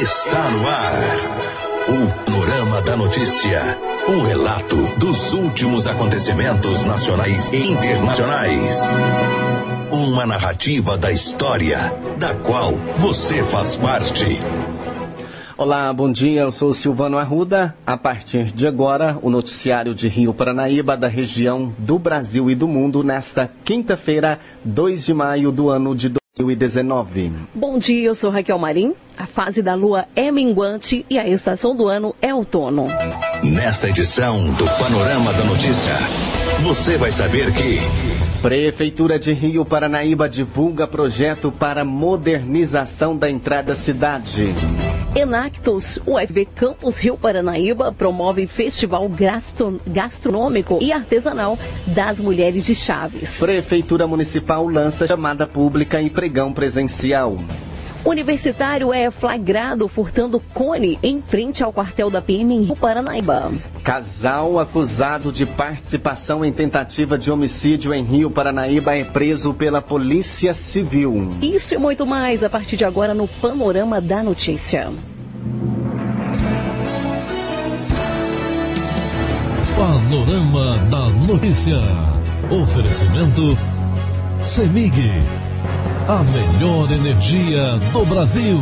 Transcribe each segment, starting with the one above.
está no ar. O Panorama da Notícia. Um relato dos últimos acontecimentos nacionais e internacionais. Uma narrativa da história, da qual você faz parte. Olá, bom dia. Eu sou Silvano Arruda. A partir de agora, o noticiário de Rio Paranaíba, da região do Brasil e do mundo, nesta quinta-feira, 2 de maio do ano de 2019. Bom dia, eu sou Raquel Marim. A fase da lua é minguante e a estação do ano é outono. Nesta edição do Panorama da Notícia, você vai saber que. Prefeitura de Rio Paranaíba divulga projeto para modernização da entrada cidade. Enactus, UFV Campus Rio Paranaíba promove festival gastronômico e artesanal das mulheres de Chaves. Prefeitura Municipal lança chamada pública em pregão presencial. Universitário é flagrado furtando cone em frente ao quartel da PM em Rio Paranaíba. Casal acusado de participação em tentativa de homicídio em Rio Paranaíba é preso pela Polícia Civil. Isso e muito mais a partir de agora no Panorama da Notícia. Panorama da Notícia. Oferecimento CEMIG a melhor energia do Brasil.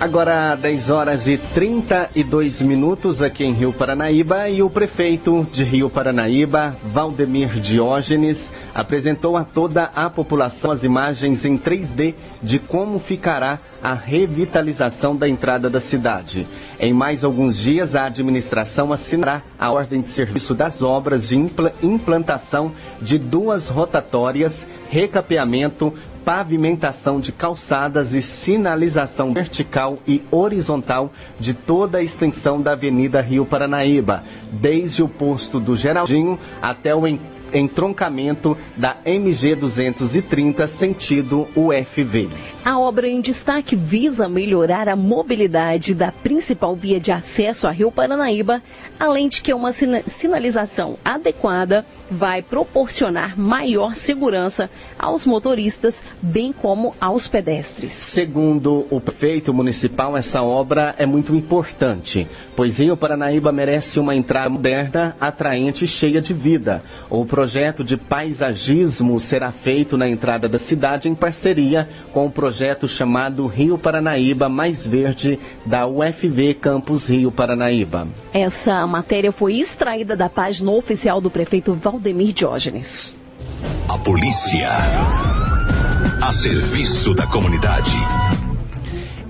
Agora 10 horas e 32 minutos aqui em Rio Paranaíba e o prefeito de Rio Paranaíba, Valdemir Diógenes, apresentou a toda a população as imagens em 3D de como ficará a revitalização da entrada da cidade. Em mais alguns dias, a administração assinará a ordem de serviço das obras de implantação de duas rotatórias, recapeamento, pavimentação de calçadas e sinalização vertical e horizontal de toda a extensão da Avenida Rio Paranaíba, desde o posto do Geraldinho até o entroncamento da MG 230 sentido UFV. A obra em destaque visa melhorar a mobilidade da principal via de acesso a Rio Paranaíba, além de que uma sinalização adequada vai proporcionar maior segurança aos motoristas, bem como aos pedestres. Segundo o prefeito municipal, essa obra é muito importante, pois Rio Paranaíba merece uma entrada moderna, atraente e cheia de vida. O projeto de paisagismo será feito na entrada da cidade em parceria com o projeto chamado Rio Paranaíba Mais Verde da UFV Campus Rio Paranaíba. Essa matéria foi extraída da página oficial do prefeito Valdemir Diógenes. A polícia a serviço da comunidade.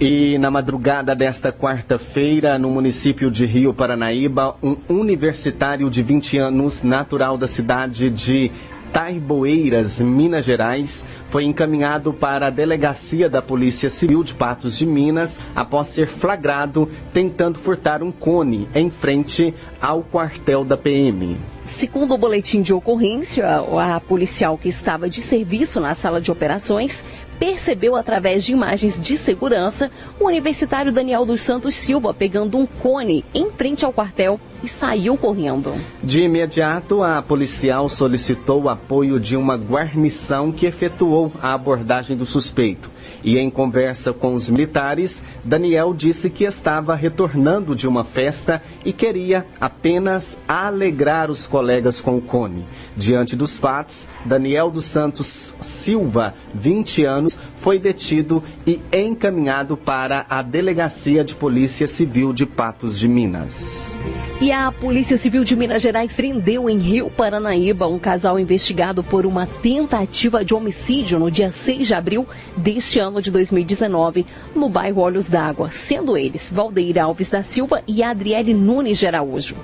E na madrugada desta quarta-feira, no município de Rio Paranaíba, um universitário de 20 anos, natural da cidade de Taiboeiras, Minas Gerais, foi encaminhado para a delegacia da Polícia Civil de Patos de Minas após ser flagrado tentando furtar um cone em frente ao quartel da PM. Segundo o boletim de ocorrência, a policial que estava de serviço na sala de operações percebeu através de imagens de segurança o universitário Daniel dos Santos Silva pegando um cone em frente ao quartel e saiu correndo. De imediato, a policial solicitou o apoio de uma guarnição que efetuou a abordagem do suspeito. E em conversa com os militares, Daniel disse que estava retornando de uma festa e queria apenas alegrar os colegas com o cone. Diante dos fatos, Daniel dos Santos Silva, 20 anos, foi detido e encaminhado para a Delegacia de Polícia Civil de Patos de Minas. E a Polícia Civil de Minas Gerais prendeu em Rio Paranaíba um casal investigado por uma tentativa de homicídio no dia 6 de abril deste ano de 2019, no bairro Olhos d'Água, sendo eles Valdeir Alves da Silva e Adriele Nunes de Araújo.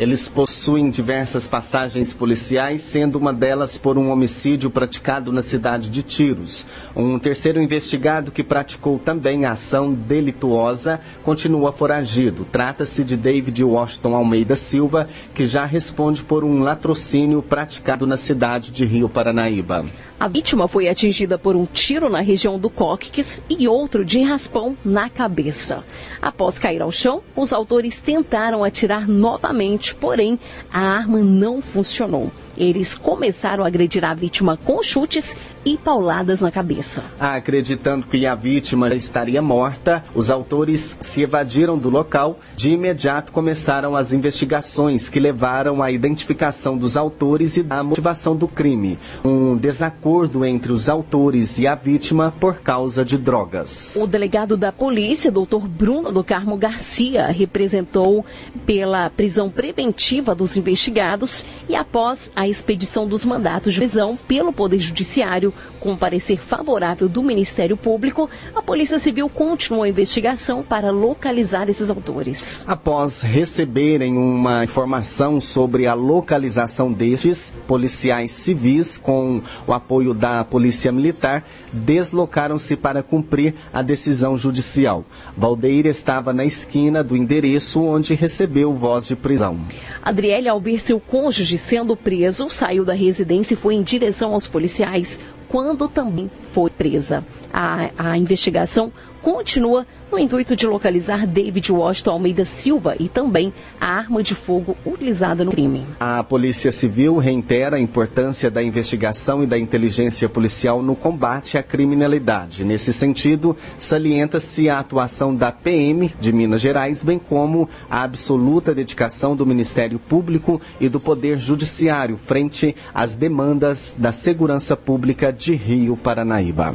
Eles possuem diversas passagens policiais, sendo uma delas por um homicídio praticado na cidade de Tiros. Um terceiro investigado que praticou também a ação delituosa continua foragido. Trata-se de David Washington Almeida Silva, que já responde por um latrocínio praticado na cidade de Rio Paranaíba. A vítima foi atingida por um tiro na região do cóccix e outro de raspão na cabeça. Após cair ao chão, os autores tentaram atirar novamente, porém a arma não funcionou. Eles começaram a agredir a vítima com chutes e pauladas na cabeça. Acreditando que a vítima estaria morta, os autores se evadiram do local. De imediato começaram as investigações que levaram à identificação dos autores e da motivação do crime. Um desacordo entre os autores e a vítima por causa de drogas. O delegado da polícia, doutor Bruno do Carmo Garcia, representou pela prisão preventiva dos investigados e após a expedição dos mandatos de prisão pelo Poder Judiciário, com parecer favorável do Ministério Público, a Polícia Civil continuou a investigação para localizar esses autores. Após receberem uma informação sobre a localização destes, policiais civis, com o apoio da Polícia Militar, deslocaram-se para cumprir a decisão judicial. Valdeira estava na esquina do endereço onde recebeu voz de prisão. Adriele, ao ver seu cônjuge sendo preso, saiu da residência e foi em direção aos policiais quando também foi presa. A, a investigação continua no intuito de localizar David Washington Almeida Silva e também a arma de fogo utilizada no crime. A Polícia Civil reitera a importância da investigação e da inteligência policial no combate à criminalidade. Nesse sentido, salienta-se a atuação da PM de Minas Gerais, bem como a absoluta dedicação do Ministério Público e do Poder Judiciário frente às demandas da segurança pública de Rio Paranaíba.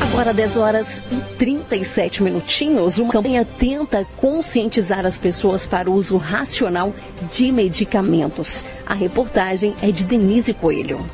Agora 10 horas e 37 minutinhos, uma campanha tenta conscientizar as pessoas para o uso racional de medicamentos. A reportagem é de Denise Coelho.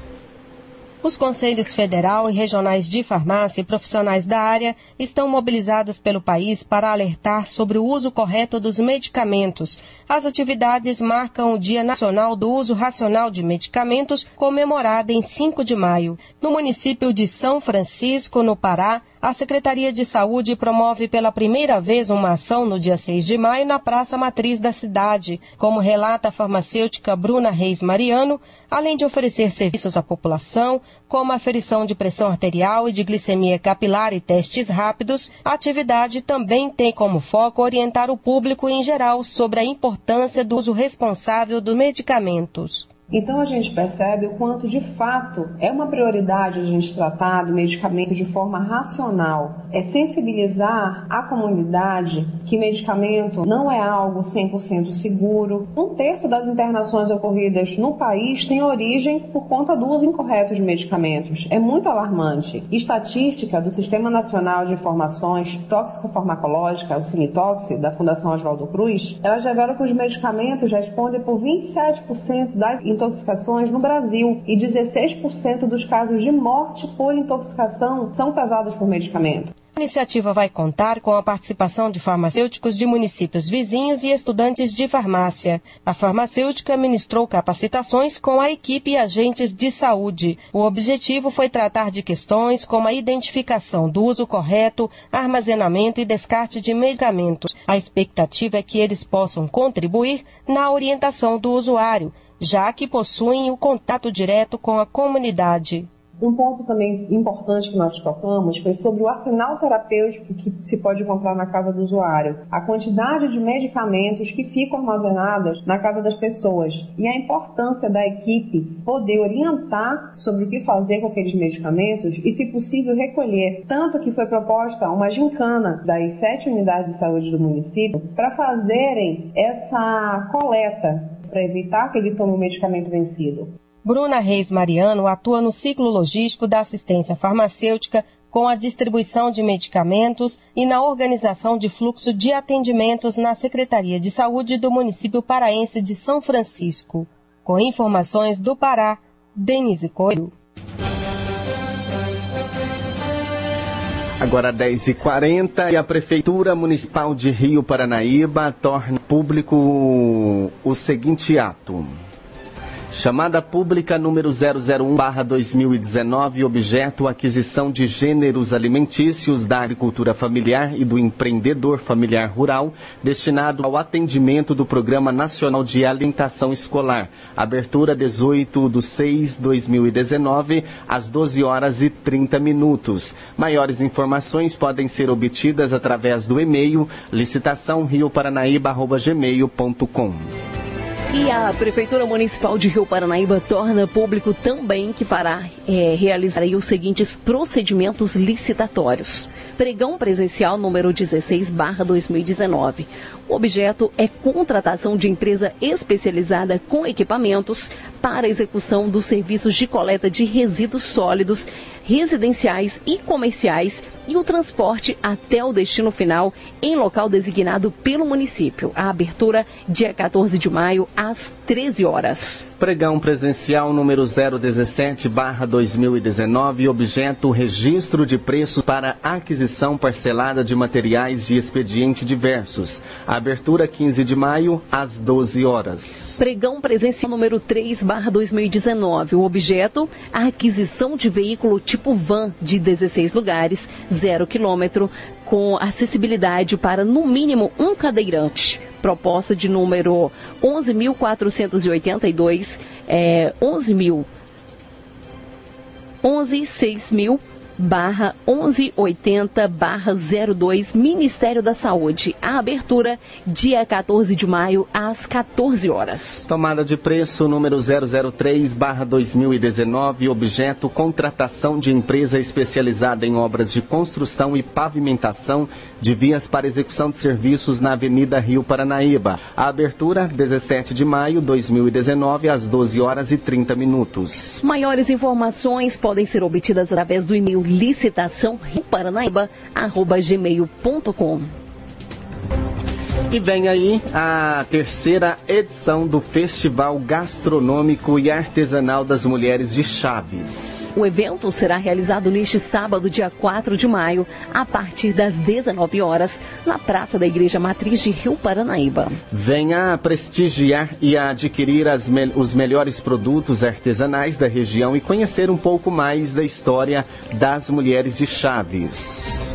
Os conselhos federal e regionais de farmácia e profissionais da área estão mobilizados pelo país para alertar sobre o uso correto dos medicamentos. As atividades marcam o Dia Nacional do Uso Racional de Medicamentos, comemorado em 5 de maio. No município de São Francisco, no Pará, a Secretaria de Saúde promove pela primeira vez uma ação no dia 6 de maio na Praça Matriz da cidade. Como relata a farmacêutica Bruna Reis Mariano, além de oferecer serviços à população, como aferição de pressão arterial e de glicemia capilar e testes rápidos, a atividade também tem como foco orientar o público em geral sobre a importância do uso responsável dos medicamentos. Então a gente percebe o quanto de fato é uma prioridade a gente tratar do medicamento de forma racional, é sensibilizar a comunidade que medicamento não é algo 100% seguro. Um terço das internações ocorridas no país tem origem por conta do uso incorreto de medicamentos. É muito alarmante. Estatística do Sistema Nacional de Informações Tóxico-Farmacológica, o Cinetox, da Fundação Oswaldo Cruz, ela revela que os medicamentos respondem por 27% das intoxicações no Brasil e 16% dos casos de morte por intoxicação são causados por medicamento. A iniciativa vai contar com a participação de farmacêuticos de municípios vizinhos e estudantes de farmácia. A farmacêutica ministrou capacitações com a equipe e agentes de saúde. O objetivo foi tratar de questões como a identificação do uso correto, armazenamento e descarte de medicamentos. A expectativa é que eles possam contribuir na orientação do usuário, já que possuem o contato direto com a comunidade. Um ponto também importante que nós tocamos foi sobre o arsenal terapêutico que se pode encontrar na casa do usuário, a quantidade de medicamentos que ficam armazenados na casa das pessoas e a importância da equipe poder orientar sobre o que fazer com aqueles medicamentos e, se possível, recolher. Tanto que foi proposta uma gincana das sete unidades de saúde do município para fazerem essa coleta para evitar que ele tome o medicamento vencido. Bruna Reis Mariano atua no ciclo logístico da assistência farmacêutica com a distribuição de medicamentos e na organização de fluxo de atendimentos na Secretaria de Saúde do município paraense de São Francisco. Com informações do Pará, Denise Coelho. Agora 10h40 e a Prefeitura Municipal de Rio Paranaíba torna público o seguinte ato. Chamada pública número 001/2019, objeto aquisição de gêneros alimentícios da agricultura familiar e do empreendedor familiar rural, destinado ao atendimento do Programa Nacional de Alimentação Escolar. Abertura 18 de 6 de 2019, às 12 horas e 30 minutos. Maiores informações podem ser obtidas através do e-mail licitaçãorioparanaíba.gmail.com. E a Prefeitura Municipal de Rio Paranaíba torna público também que fará é, os seguintes procedimentos licitatórios. Pregão presencial número 16 2019. O objeto é contratação de empresa especializada com equipamentos para execução dos serviços de coleta de resíduos sólidos residenciais e comerciais e o transporte até o destino final em local designado pelo município. A abertura dia 14 de maio às 13 horas. Pregão presencial número 017/2019, objeto registro de preços para aquisição parcelada de materiais de expediente diversos. A abertura 15 de maio às 12 horas. Pregão presencial número 3/2019, o objeto a aquisição de veículo tipo tipo van de 16 lugares, zero quilômetro, com acessibilidade para no mínimo um cadeirante. Proposta de número 11.482, é, 11 mil, 11 6 mil barra 1180 barra 02 Ministério da Saúde. A abertura dia 14 de maio às 14 horas. Tomada de preço número 003 barra 2019, objeto contratação de empresa especializada em obras de construção e pavimentação de vias para execução de serviços na Avenida Rio Paranaíba. A abertura 17 de maio 2019 às 12 horas e 30 minutos. Maiores informações podem ser obtidas através do e-mail licitação gmail.com e vem aí a terceira edição do Festival Gastronômico e Artesanal das Mulheres de Chaves. O evento será realizado neste sábado, dia 4 de maio, a partir das 19 horas, na Praça da Igreja Matriz de Rio Paranaíba. Venha prestigiar e adquirir me os melhores produtos artesanais da região e conhecer um pouco mais da história das mulheres de Chaves.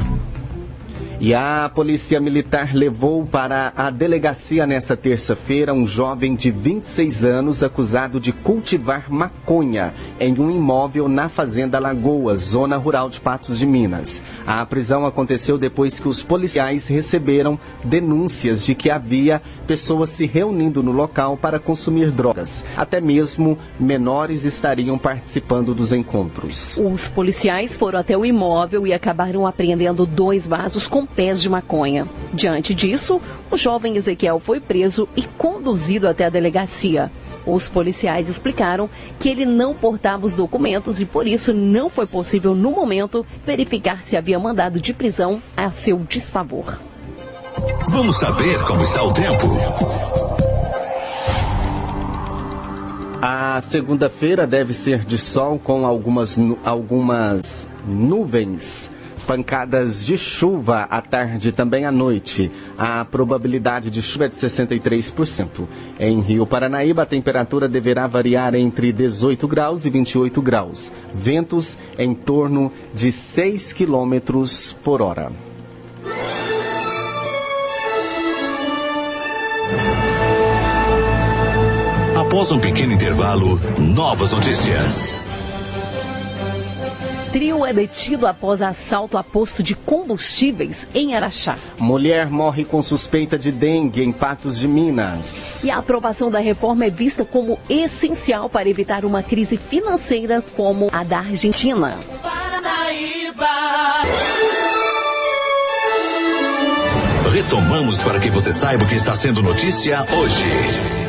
E a Polícia Militar levou para a delegacia nesta terça-feira um jovem de 26 anos acusado de cultivar maconha em um imóvel na Fazenda Lagoa, zona rural de Patos de Minas. A prisão aconteceu depois que os policiais receberam denúncias de que havia pessoas se reunindo no local para consumir drogas. Até mesmo menores estariam participando dos encontros. Os policiais foram até o imóvel e acabaram apreendendo dois vasos com pés de maconha. Diante disso, o jovem Ezequiel foi preso e conduzido até a delegacia. Os policiais explicaram que ele não portava os documentos e por isso não foi possível, no momento, verificar se havia mandado de prisão a seu desfavor. Vamos saber como está o tempo. A segunda-feira deve ser de sol com algumas, algumas nuvens pancadas de chuva à tarde e também à noite. A probabilidade de chuva é de 63%. Em Rio Paranaíba, a temperatura deverá variar entre 18 graus e 28 graus. Ventos em torno de 6 quilômetros por hora. Após um pequeno intervalo, novas notícias. Trio é detido após assalto a posto de combustíveis em Araxá. Mulher morre com suspeita de dengue em Patos de Minas. E a aprovação da reforma é vista como essencial para evitar uma crise financeira como a da Argentina. Paranaíba. Retomamos para que você saiba o que está sendo notícia hoje.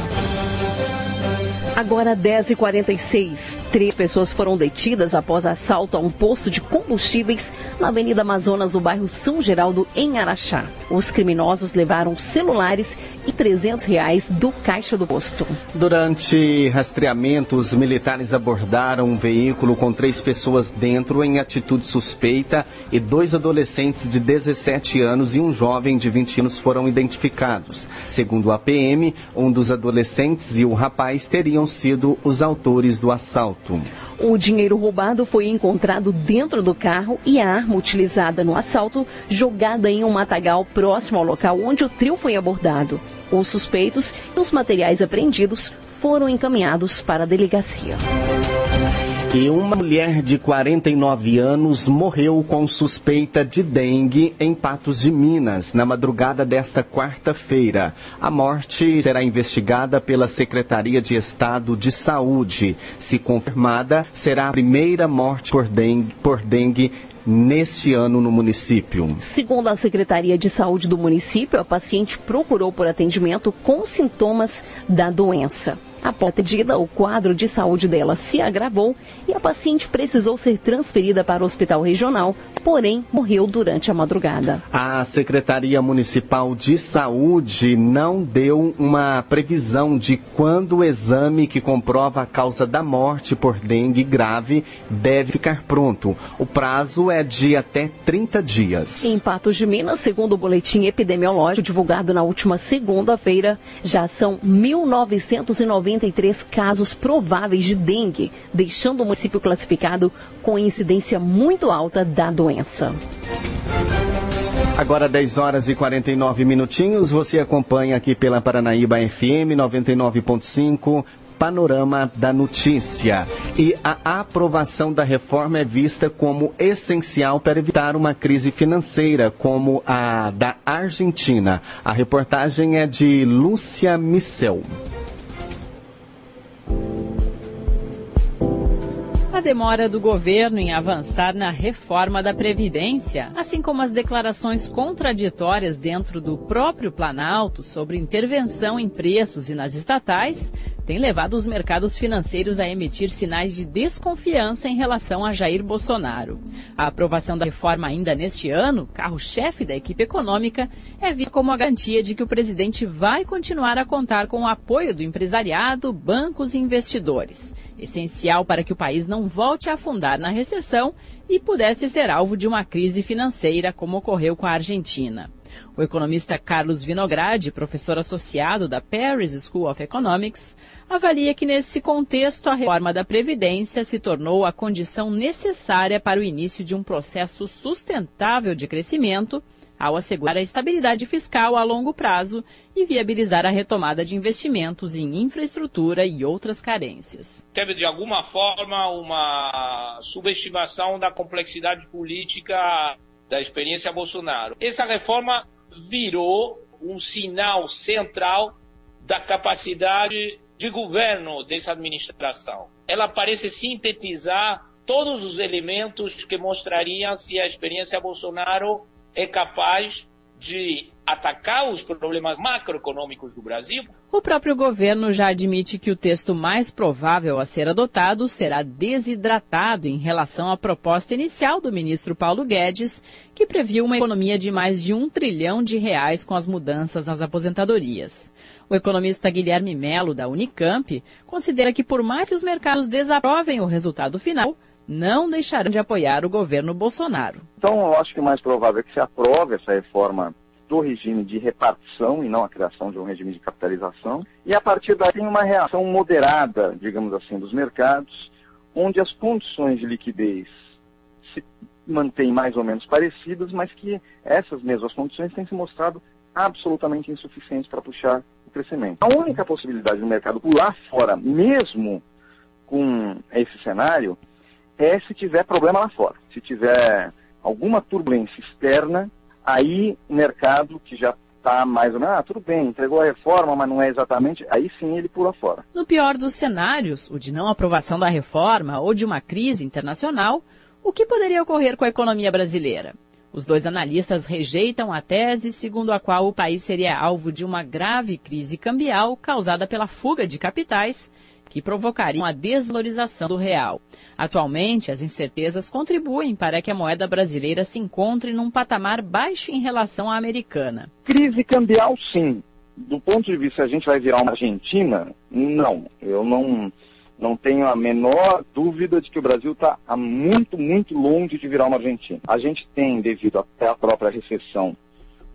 Agora 10h46. Três pessoas foram detidas após assalto a um posto de combustíveis na Avenida Amazonas, no bairro São Geraldo, em Araxá. Os criminosos levaram celulares e 300 reais do caixa do posto. Durante rastreamento, os militares abordaram um veículo com três pessoas dentro em atitude suspeita e dois adolescentes de 17 anos e um jovem de 20 anos foram identificados. Segundo a PM, um dos adolescentes e o rapaz teriam teriam sido os autores do assalto. O dinheiro roubado foi encontrado dentro do carro e a arma utilizada no assalto jogada em um matagal próximo ao local onde o trio foi abordado. Os suspeitos e os materiais apreendidos foram encaminhados para a delegacia. E uma mulher de 49 anos morreu com suspeita de dengue em Patos de Minas, na madrugada desta quarta-feira. A morte será investigada pela Secretaria de Estado de Saúde. Se confirmada, será a primeira morte por dengue, por dengue neste ano no município. Segundo a Secretaria de Saúde do município, a paciente procurou por atendimento com sintomas da doença. Após atendida, o quadro de saúde dela se agravou e a paciente precisou ser transferida para o hospital regional, porém morreu durante a madrugada. A Secretaria Municipal de Saúde não deu uma previsão de quando o exame que comprova a causa da morte por dengue grave deve ficar pronto. O prazo é de até 30 dias. Em Patos de Minas, segundo o boletim epidemiológico divulgado na última segunda-feira, já são 1.990 93 casos prováveis de dengue, deixando o município classificado com incidência muito alta da doença. Agora 10 horas e 49 minutinhos, você acompanha aqui pela Paranaíba FM 99.5, Panorama da Notícia. E a aprovação da reforma é vista como essencial para evitar uma crise financeira como a da Argentina. A reportagem é de Lúcia Missel. Demora do governo em avançar na reforma da Previdência, assim como as declarações contraditórias dentro do próprio Planalto sobre intervenção em preços e nas estatais, tem levado os mercados financeiros a emitir sinais de desconfiança em relação a Jair Bolsonaro. A aprovação da reforma ainda neste ano, carro-chefe da equipe econômica, é vista como a garantia de que o presidente vai continuar a contar com o apoio do empresariado, bancos e investidores essencial para que o país não volte a afundar na recessão e pudesse ser alvo de uma crise financeira, como ocorreu com a Argentina. O economista Carlos Vinogradi, professor associado da Paris School of Economics, avalia que nesse contexto a reforma da Previdência se tornou a condição necessária para o início de um processo sustentável de crescimento ao assegurar a estabilidade fiscal a longo prazo e viabilizar a retomada de investimentos em infraestrutura e outras carências. Teve, de alguma forma, uma subestimação da complexidade política da experiência Bolsonaro. Essa reforma virou um sinal central da capacidade de governo dessa administração. Ela parece sintetizar todos os elementos que mostrariam se a experiência Bolsonaro é capaz de atacar os problemas macroeconômicos do Brasil. O próprio governo já admite que o texto mais provável a ser adotado será desidratado em relação à proposta inicial do ministro Paulo Guedes, que previu uma economia de mais de um trilhão de reais com as mudanças nas aposentadorias. O economista Guilherme Melo, da Unicamp, considera que por mais que os mercados desaprovem o resultado final, não deixarão de apoiar o governo Bolsonaro. Então, eu acho que o mais provável é que se aprove essa reforma do regime de repartição e não a criação de um regime de capitalização. E a partir daí tem uma reação moderada, digamos assim, dos mercados, onde as condições de liquidez se mantêm mais ou menos parecidas, mas que essas mesmas condições têm se mostrado absolutamente insuficientes para puxar o crescimento. A única possibilidade do mercado pular fora, mesmo com esse cenário, é se tiver problema lá fora. Se tiver alguma turbulência externa, aí o mercado que já está mais ou menos, ah, tudo bem, entregou a reforma, mas não é exatamente, aí sim ele pula fora. No pior dos cenários, o de não aprovação da reforma ou de uma crise internacional, o que poderia ocorrer com a economia brasileira? Os dois analistas rejeitam a tese segundo a qual o país seria alvo de uma grave crise cambial causada pela fuga de capitais que provocariam a desvalorização do real. Atualmente, as incertezas contribuem para que a moeda brasileira se encontre num patamar baixo em relação à americana. Crise cambial, sim. Do ponto de vista, a gente vai virar uma Argentina? Não. Eu não, não tenho a menor dúvida de que o Brasil está muito, muito longe de virar uma Argentina. A gente tem, devido até à própria recessão,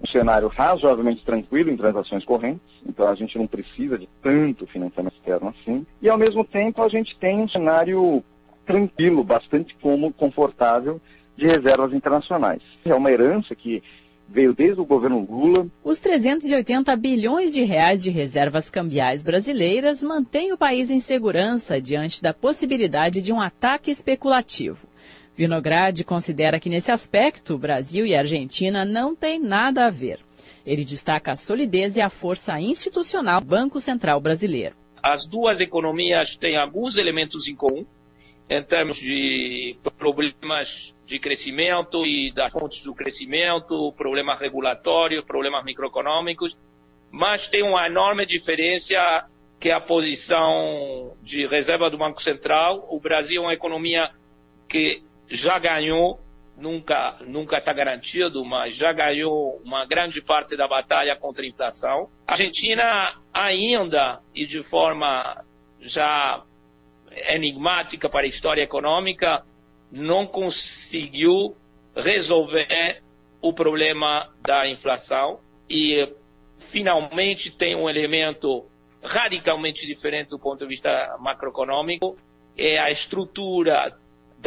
um cenário razoavelmente tranquilo em transações correntes, então a gente não precisa de tanto financiamento externo assim, e ao mesmo tempo a gente tem um cenário tranquilo, bastante como confortável de reservas internacionais. É uma herança que veio desde o governo Lula. Os 380 bilhões de reais de reservas cambiais brasileiras mantêm o país em segurança diante da possibilidade de um ataque especulativo. Vinograd considera que nesse aspecto Brasil e Argentina não têm nada a ver. Ele destaca a solidez e a força institucional do Banco Central Brasileiro. As duas economias têm alguns elementos em comum em termos de problemas de crescimento e das fontes do crescimento, problemas regulatórios, problemas microeconômicos, mas tem uma enorme diferença que é a posição de reserva do Banco Central. O Brasil é uma economia que já ganhou, nunca nunca está garantido, mas já ganhou uma grande parte da batalha contra a inflação. A Argentina ainda e de forma já enigmática para a história econômica não conseguiu resolver o problema da inflação e finalmente tem um elemento radicalmente diferente do ponto de vista macroeconômico, é a estrutura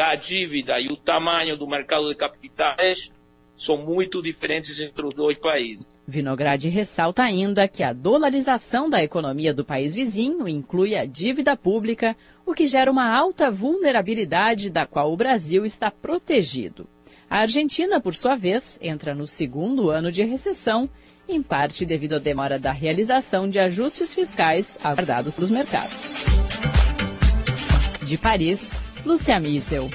da dívida e o tamanho do mercado de capitais são muito diferentes entre os dois países. Vinograd ressalta ainda que a dolarização da economia do país vizinho inclui a dívida pública, o que gera uma alta vulnerabilidade da qual o Brasil está protegido. A Argentina, por sua vez, entra no segundo ano de recessão, em parte devido à demora da realização de ajustes fiscais aguardados pelos mercados. De Paris, Lúcia Miesel.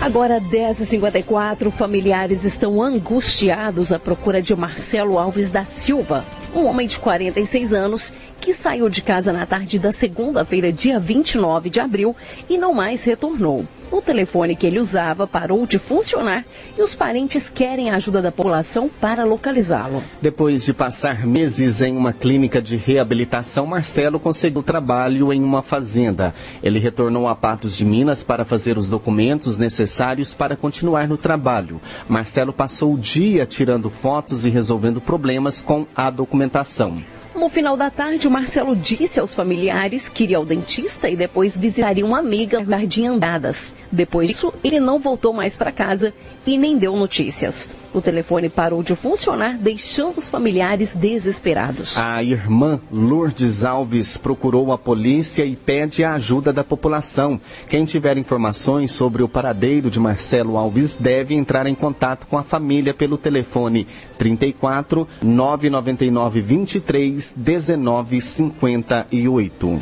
Agora, 10h54, familiares estão angustiados à procura de Marcelo Alves da Silva, um homem de 46 anos que saiu de casa na tarde da segunda-feira, dia 29 de abril, e não mais retornou. O telefone que ele usava parou de funcionar e os parentes querem a ajuda da população para localizá-lo. Depois de passar meses em uma clínica de reabilitação, Marcelo conseguiu trabalho em uma fazenda. Ele retornou a Patos de Minas para fazer os documentos necessários para continuar no trabalho. Marcelo passou o dia tirando fotos e resolvendo problemas com a documentação. No final da tarde, o Marcelo disse aos familiares que iria ao dentista e depois visitaria uma amiga no Jardim Andadas. Depois disso, ele não voltou mais para casa e nem deu notícias. O telefone parou de funcionar, deixando os familiares desesperados. A irmã Lourdes Alves procurou a polícia e pede a ajuda da população. Quem tiver informações sobre o paradeiro de Marcelo Alves deve entrar em contato com a família pelo telefone 34 999 23 19 58.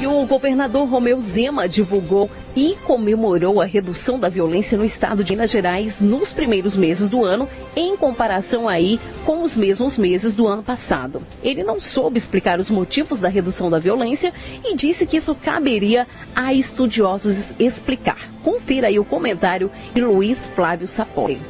E o governador Romeu Zema divulgou e comemorou a redução da violência no estado de Minas Gerais nos primeiros meses do ano, em comparação aí com os mesmos meses do ano passado. Ele não soube explicar os motivos da redução da violência e disse que isso caberia a estudiosos explicar. Confira aí o comentário de Luiz Flávio Sapori.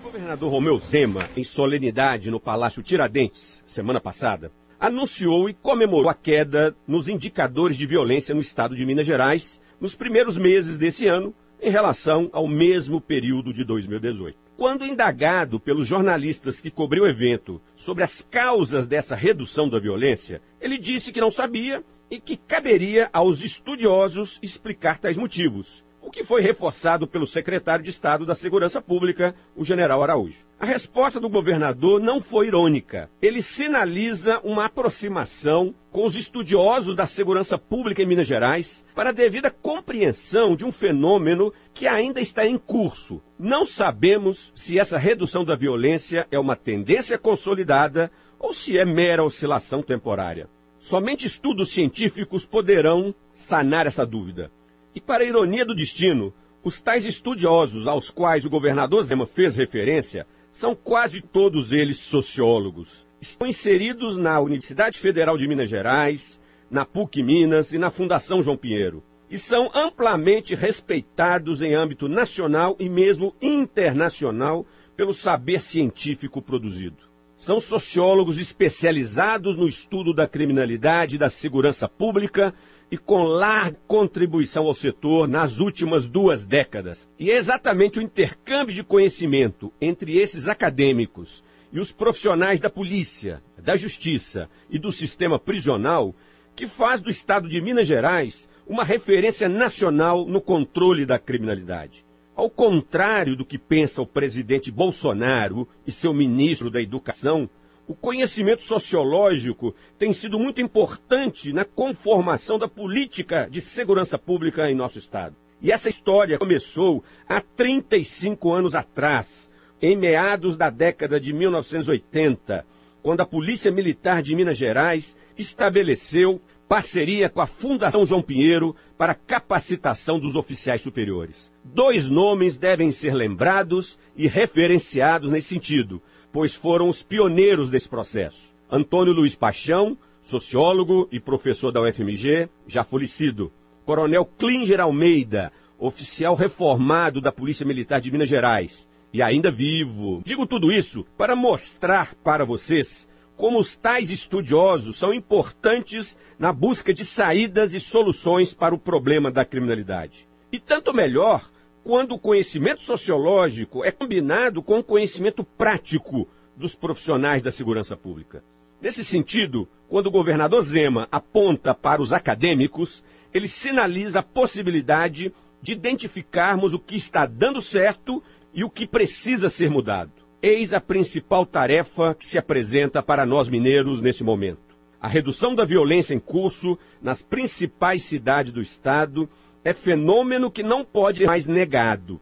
O governador Romeu Zema, em solenidade no Palácio Tiradentes, semana passada, anunciou e comemorou a queda nos indicadores de violência no estado de Minas Gerais nos primeiros meses desse ano em relação ao mesmo período de 2018. Quando indagado pelos jornalistas que cobriu o evento sobre as causas dessa redução da violência, ele disse que não sabia e que caberia aos estudiosos explicar tais motivos, o que foi reforçado pelo secretário de Estado da Segurança Pública, o general Araújo. A resposta do governador não foi irônica. Ele sinaliza uma aproximação com os estudiosos da segurança pública em Minas Gerais para a devida compreensão de um fenômeno que ainda está em curso. Não sabemos se essa redução da violência é uma tendência consolidada ou se é mera oscilação temporária. Somente estudos científicos poderão sanar essa dúvida. E para a ironia do destino, os tais estudiosos aos quais o governador Zema fez referência são quase todos eles sociólogos. Estão inseridos na Universidade Federal de Minas Gerais, na PUC Minas e na Fundação João Pinheiro. E são amplamente respeitados em âmbito nacional e mesmo internacional pelo saber científico produzido. São sociólogos especializados no estudo da criminalidade e da segurança pública e com larga contribuição ao setor nas últimas duas décadas. E é exatamente o intercâmbio de conhecimento entre esses acadêmicos e os profissionais da polícia, da justiça e do sistema prisional que faz do estado de Minas Gerais uma referência nacional no controle da criminalidade. Ao contrário do que pensa o presidente Bolsonaro e seu ministro da Educação, o conhecimento sociológico tem sido muito importante na conformação da política de segurança pública em nosso Estado. E essa história começou há 35 anos atrás, em meados da década de 1980, quando a Polícia Militar de Minas Gerais estabeleceu parceria com a Fundação João Pinheiro para capacitação dos oficiais superiores. Dois nomes devem ser lembrados e referenciados nesse sentido, pois foram os pioneiros desse processo. Antônio Luiz Paixão, sociólogo e professor da UFMG, já falecido. Coronel Klinger Almeida, oficial reformado da Polícia Militar de Minas Gerais, e ainda vivo. Digo tudo isso para mostrar para vocês como os tais estudiosos são importantes na busca de saídas e soluções para o problema da criminalidade. E tanto melhor quando o conhecimento sociológico é combinado com o conhecimento prático dos profissionais da segurança pública. Nesse sentido, quando o governador Zema aponta para os acadêmicos, ele sinaliza a possibilidade de identificarmos o que está dando certo e o que precisa ser mudado. Eis a principal tarefa que se apresenta para nós mineiros nesse momento. A redução da violência em curso nas principais cidades do estado é fenômeno que não pode ser mais negado.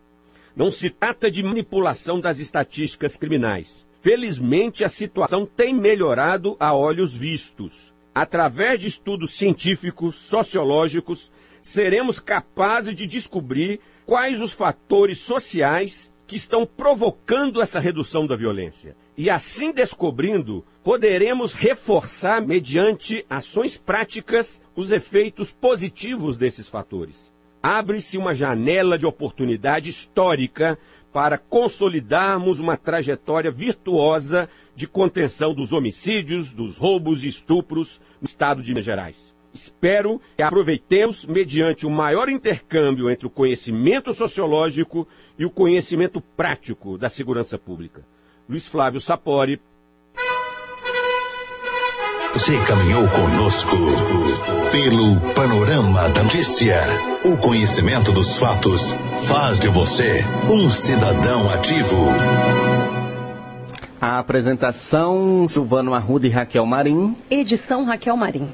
Não se trata de manipulação das estatísticas criminais. Felizmente, a situação tem melhorado a olhos vistos. Através de estudos científicos, sociológicos, seremos capazes de descobrir quais os fatores sociais que estão provocando essa redução da violência. E assim descobrindo, poderemos reforçar, mediante ações práticas, os efeitos positivos desses fatores abre-se uma janela de oportunidade histórica para consolidarmos uma trajetória virtuosa de contenção dos homicídios, dos roubos e estupros no estado de Minas Gerais. Espero que aproveitemos mediante o maior intercâmbio entre o conhecimento sociológico e o conhecimento prático da segurança pública. Luiz Flávio Sapori, você caminhou conosco pelo panorama da notícia. O conhecimento dos fatos faz de você um cidadão ativo. A apresentação Silvano Arruda e Raquel Marim. Edição Raquel Marim.